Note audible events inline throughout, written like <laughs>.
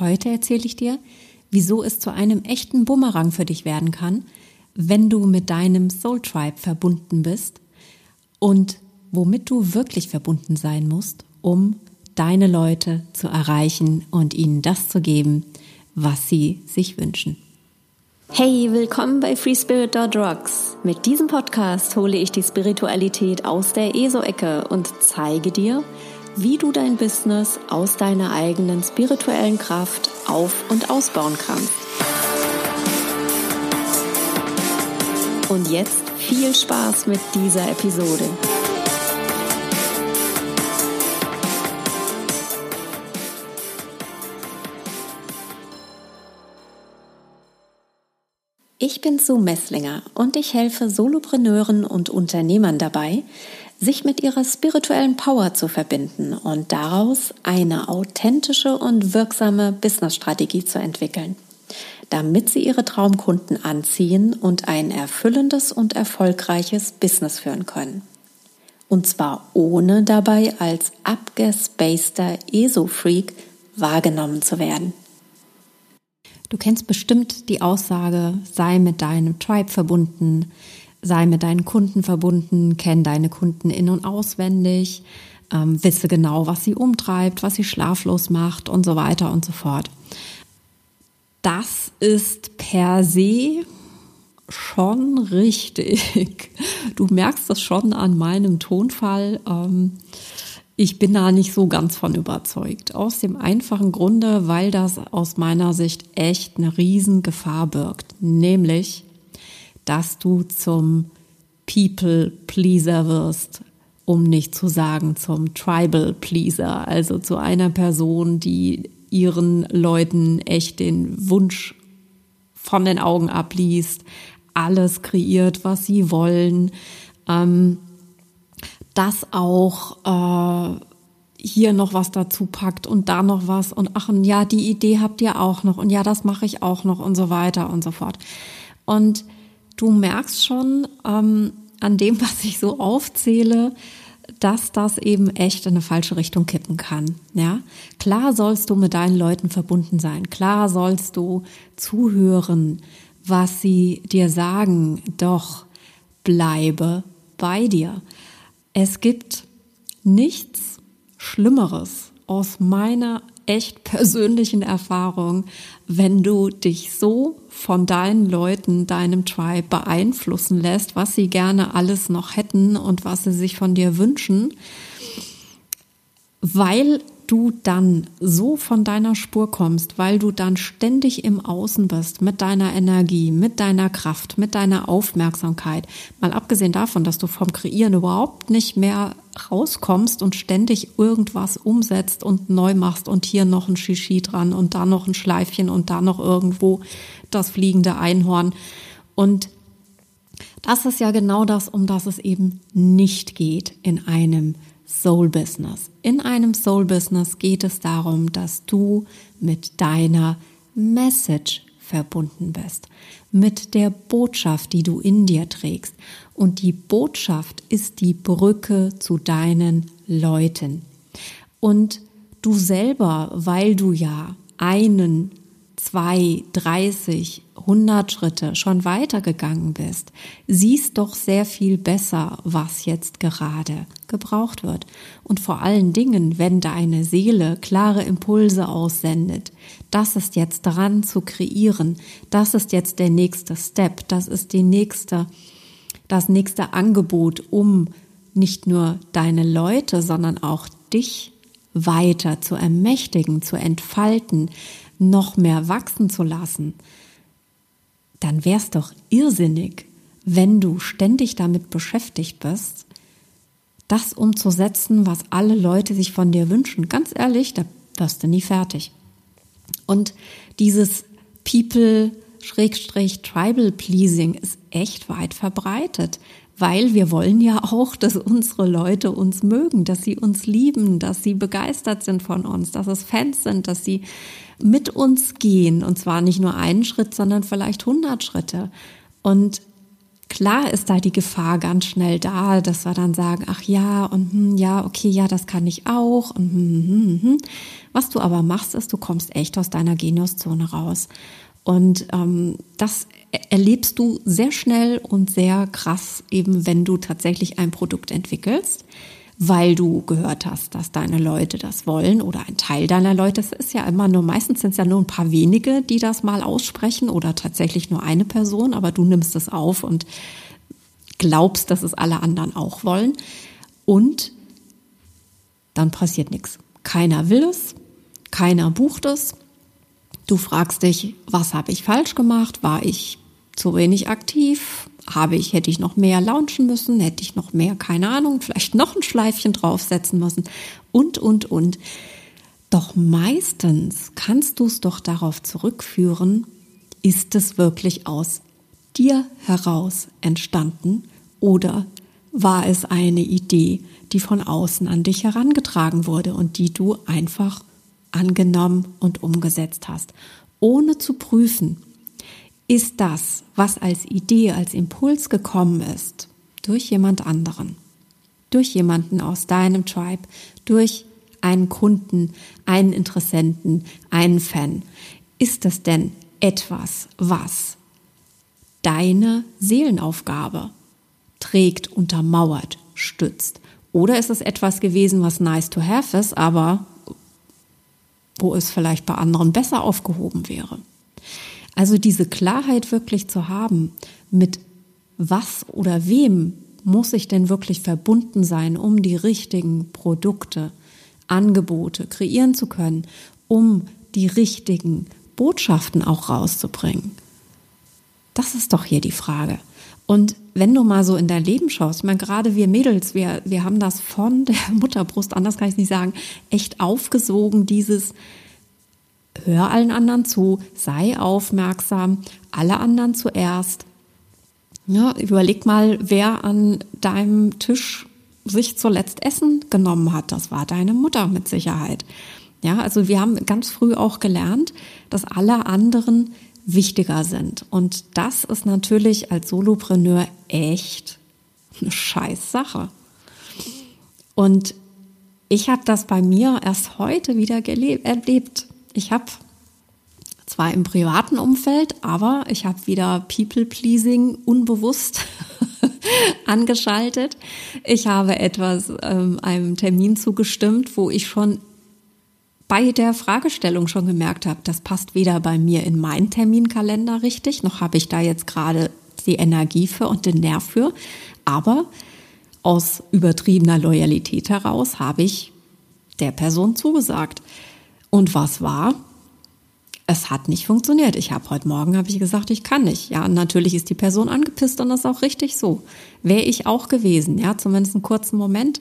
Heute erzähle ich dir, wieso es zu einem echten Bumerang für dich werden kann, wenn du mit deinem Soul Tribe verbunden bist und womit du wirklich verbunden sein musst, um deine Leute zu erreichen und ihnen das zu geben, was sie sich wünschen. Hey, willkommen bei FreeSpirit.rocks. Mit diesem Podcast hole ich die Spiritualität aus der ESO-Ecke und zeige dir, wie du dein Business aus deiner eigenen spirituellen Kraft auf- und ausbauen kannst. Und jetzt viel Spaß mit dieser Episode. Ich bin Sue Messlinger und ich helfe Solopreneuren und Unternehmern dabei, sich mit ihrer spirituellen Power zu verbinden und daraus eine authentische und wirksame Businessstrategie zu entwickeln, damit sie ihre Traumkunden anziehen und ein erfüllendes und erfolgreiches Business führen können. Und zwar ohne dabei als abgespaceter ESO-Freak wahrgenommen zu werden. Du kennst bestimmt die Aussage, sei mit deinem Tribe verbunden, sei mit deinen Kunden verbunden, kenn deine Kunden in- und auswendig, ähm, wisse genau, was sie umtreibt, was sie schlaflos macht und so weiter und so fort. Das ist per se schon richtig. Du merkst das schon an meinem Tonfall. Ähm, ich bin da nicht so ganz von überzeugt. Aus dem einfachen Grunde, weil das aus meiner Sicht echt eine Riesengefahr birgt. Nämlich, dass du zum People Pleaser wirst, um nicht zu sagen zum Tribal Pleaser, also zu einer Person, die ihren Leuten echt den Wunsch von den Augen abliest, alles kreiert, was sie wollen, ähm, das auch äh, hier noch was dazu packt und da noch was und ach und ja, die Idee habt ihr auch noch und ja, das mache ich auch noch und so weiter und so fort. Und du merkst schon ähm, an dem, was ich so aufzähle, dass das eben echt in eine falsche Richtung kippen kann. Ja, klar sollst du mit deinen Leuten verbunden sein. Klar sollst du zuhören, was sie dir sagen. Doch bleibe bei dir. Es gibt nichts Schlimmeres aus meiner echt persönlichen Erfahrung, wenn du dich so von deinen Leuten, deinem Tribe beeinflussen lässt, was sie gerne alles noch hätten und was sie sich von dir wünschen, weil du dann so von deiner Spur kommst, weil du dann ständig im Außen bist mit deiner Energie, mit deiner Kraft, mit deiner Aufmerksamkeit. Mal abgesehen davon, dass du vom Kreieren überhaupt nicht mehr rauskommst und ständig irgendwas umsetzt und neu machst und hier noch ein Shishi dran und da noch ein Schleifchen und da noch irgendwo das fliegende Einhorn. Und das ist ja genau das, um das es eben nicht geht in einem Soul Business. In einem Soul Business geht es darum, dass du mit deiner Message verbunden bist, mit der Botschaft, die du in dir trägst. Und die Botschaft ist die Brücke zu deinen Leuten. Und du selber, weil du ja einen zwei, dreißig, hundert Schritte schon weitergegangen bist, siehst doch sehr viel besser, was jetzt gerade gebraucht wird. Und vor allen Dingen, wenn deine Seele klare Impulse aussendet, das ist jetzt dran zu kreieren, das ist jetzt der nächste Step, das ist die nächste, das nächste Angebot, um nicht nur deine Leute, sondern auch dich weiter zu ermächtigen, zu entfalten, noch mehr wachsen zu lassen, dann wär's doch irrsinnig, wenn du ständig damit beschäftigt bist, das umzusetzen, was alle Leute sich von dir wünschen. Ganz ehrlich, da wirst du nie fertig. Und dieses People Tribal Pleasing ist echt weit verbreitet weil wir wollen ja auch, dass unsere Leute uns mögen, dass sie uns lieben, dass sie begeistert sind von uns, dass es Fans sind, dass sie mit uns gehen und zwar nicht nur einen Schritt, sondern vielleicht hundert Schritte. Und Klar ist da die Gefahr ganz schnell da, dass wir dann sagen, ach ja, und hm, ja, okay, ja, das kann ich auch. Und, hm, hm, hm. Was du aber machst, ist, du kommst echt aus deiner Geniuszone raus. Und ähm, das erlebst du sehr schnell und sehr krass, eben wenn du tatsächlich ein Produkt entwickelst, weil du gehört hast, dass deine Leute das wollen oder ein Teil deiner Leute. Es ist ja immer nur, meistens sind es ja nur ein paar wenige, die das mal aussprechen oder tatsächlich nur eine Person, aber du nimmst es auf und glaubst, dass es alle anderen auch wollen. Und dann passiert nichts. Keiner will es, keiner bucht es. Du fragst dich, was habe ich falsch gemacht? War ich zu wenig aktiv? Habe ich, hätte ich noch mehr launchen müssen? Hätte ich noch mehr, keine Ahnung, vielleicht noch ein Schleifchen draufsetzen müssen? Und, und, und. Doch meistens kannst du es doch darauf zurückführen, ist es wirklich aus dir heraus entstanden oder war es eine Idee, die von außen an dich herangetragen wurde und die du einfach angenommen und umgesetzt hast, ohne zu prüfen, ist das, was als Idee, als Impuls gekommen ist, durch jemand anderen, durch jemanden aus deinem Tribe, durch einen Kunden, einen Interessenten, einen Fan, ist das denn etwas, was deine Seelenaufgabe trägt, untermauert, stützt? Oder ist es etwas gewesen, was nice to have ist, aber wo es vielleicht bei anderen besser aufgehoben wäre? Also diese Klarheit wirklich zu haben, mit was oder wem muss ich denn wirklich verbunden sein, um die richtigen Produkte, Angebote kreieren zu können, um die richtigen Botschaften auch rauszubringen. Das ist doch hier die Frage. Und wenn du mal so in dein Leben schaust, ich meine, gerade wir Mädels, wir, wir haben das von der Mutterbrust, anders kann ich nicht sagen, echt aufgesogen, dieses, hör allen anderen zu, sei aufmerksam, alle anderen zuerst. Ja, überleg mal, wer an deinem Tisch sich zuletzt Essen genommen hat. Das war deine Mutter mit Sicherheit. Ja, also wir haben ganz früh auch gelernt, dass alle anderen wichtiger sind. Und das ist natürlich als Solopreneur echt eine scheiß Sache. Und ich habe das bei mir erst heute wieder erlebt. Ich habe zwar im privaten Umfeld, aber ich habe wieder People-Pleasing unbewusst <laughs> angeschaltet. Ich habe etwas ähm, einem Termin zugestimmt, wo ich schon bei der Fragestellung schon gemerkt habe, das passt weder bei mir in meinen Terminkalender richtig, noch habe ich da jetzt gerade die Energie für und den Nerv für. Aber aus übertriebener Loyalität heraus habe ich der Person zugesagt. Und was war? Es hat nicht funktioniert. Ich habe heute Morgen habe ich gesagt, ich kann nicht. Ja, natürlich ist die Person angepisst und das ist auch richtig so. Wäre ich auch gewesen, ja, zumindest einen kurzen Moment.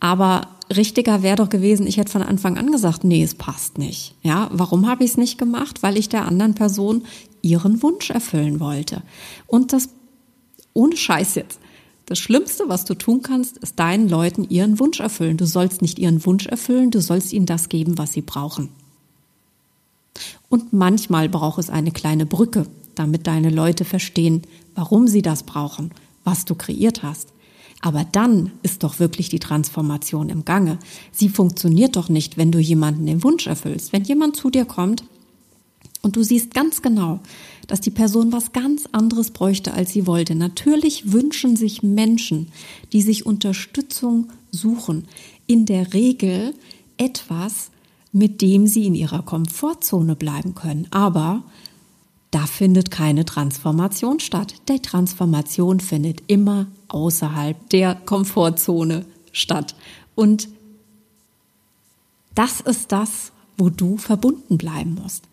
Aber richtiger wäre doch gewesen, ich hätte von Anfang an gesagt, nee, es passt nicht. Ja, warum habe ich es nicht gemacht? Weil ich der anderen Person ihren Wunsch erfüllen wollte. Und das ohne Scheiß jetzt. Das Schlimmste, was du tun kannst, ist deinen Leuten ihren Wunsch erfüllen. Du sollst nicht ihren Wunsch erfüllen, du sollst ihnen das geben, was sie brauchen. Und manchmal braucht es eine kleine Brücke, damit deine Leute verstehen, warum sie das brauchen, was du kreiert hast. Aber dann ist doch wirklich die Transformation im Gange. Sie funktioniert doch nicht, wenn du jemanden den Wunsch erfüllst. Wenn jemand zu dir kommt und du siehst ganz genau, dass die Person was ganz anderes bräuchte, als sie wollte. Natürlich wünschen sich Menschen, die sich Unterstützung suchen, in der Regel etwas, mit dem sie in ihrer Komfortzone bleiben können. Aber da findet keine Transformation statt. Die Transformation findet immer außerhalb der Komfortzone statt. Und das ist das, wo du verbunden bleiben musst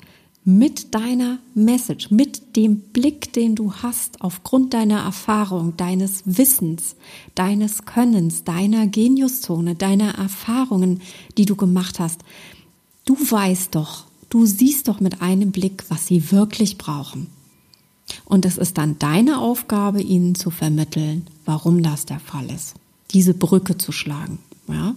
mit deiner Message, mit dem Blick, den du hast, aufgrund deiner Erfahrung, deines Wissens, deines Könnens, deiner Geniuszone, deiner Erfahrungen, die du gemacht hast. Du weißt doch, du siehst doch mit einem Blick, was sie wirklich brauchen. Und es ist dann deine Aufgabe, ihnen zu vermitteln, warum das der Fall ist. Diese Brücke zu schlagen, ja?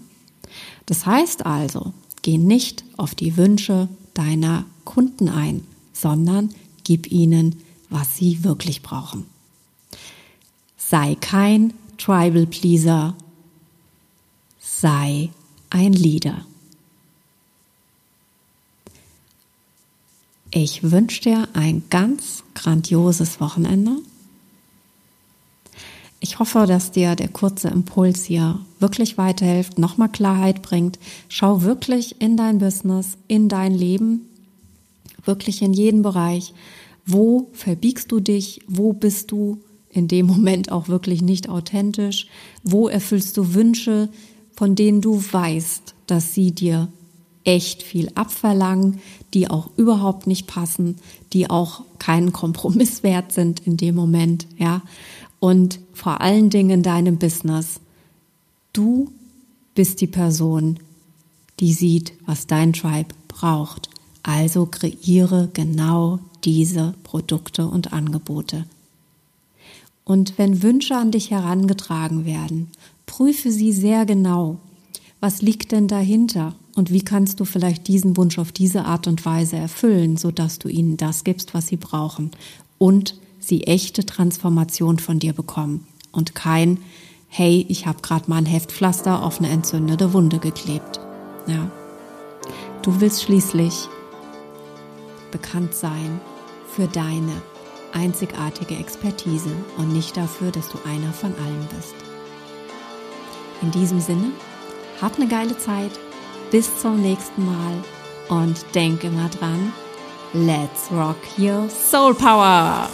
Das heißt also, geh nicht auf die Wünsche deiner Kunden ein, sondern gib ihnen, was sie wirklich brauchen. Sei kein Tribal Pleaser. Sei ein Leader. Ich wünsche dir ein ganz grandioses Wochenende. Ich hoffe, dass dir der kurze Impuls hier wirklich weiterhilft, nochmal Klarheit bringt. Schau wirklich in dein Business, in dein Leben, wirklich in jeden Bereich. Wo verbiegst du dich? Wo bist du in dem Moment auch wirklich nicht authentisch? Wo erfüllst du Wünsche, von denen du weißt, dass sie dir echt viel abverlangen, die auch überhaupt nicht passen, die auch keinen Kompromiss wert sind in dem Moment, ja? Und vor allen Dingen in deinem Business. Du bist die Person, die sieht, was dein Tribe braucht. Also kreiere genau diese Produkte und Angebote. Und wenn Wünsche an dich herangetragen werden, prüfe sie sehr genau. Was liegt denn dahinter? Und wie kannst du vielleicht diesen Wunsch auf diese Art und Weise erfüllen, sodass du ihnen das gibst, was sie brauchen und sie echte Transformation von dir bekommen und kein Hey, ich habe gerade mal ein Heftpflaster auf eine entzündete Wunde geklebt. Ja. Du willst schließlich bekannt sein für deine einzigartige Expertise und nicht dafür, dass du einer von allen bist. In diesem Sinne, hab eine geile Zeit, bis zum nächsten Mal und denk immer dran, let's rock your soul power!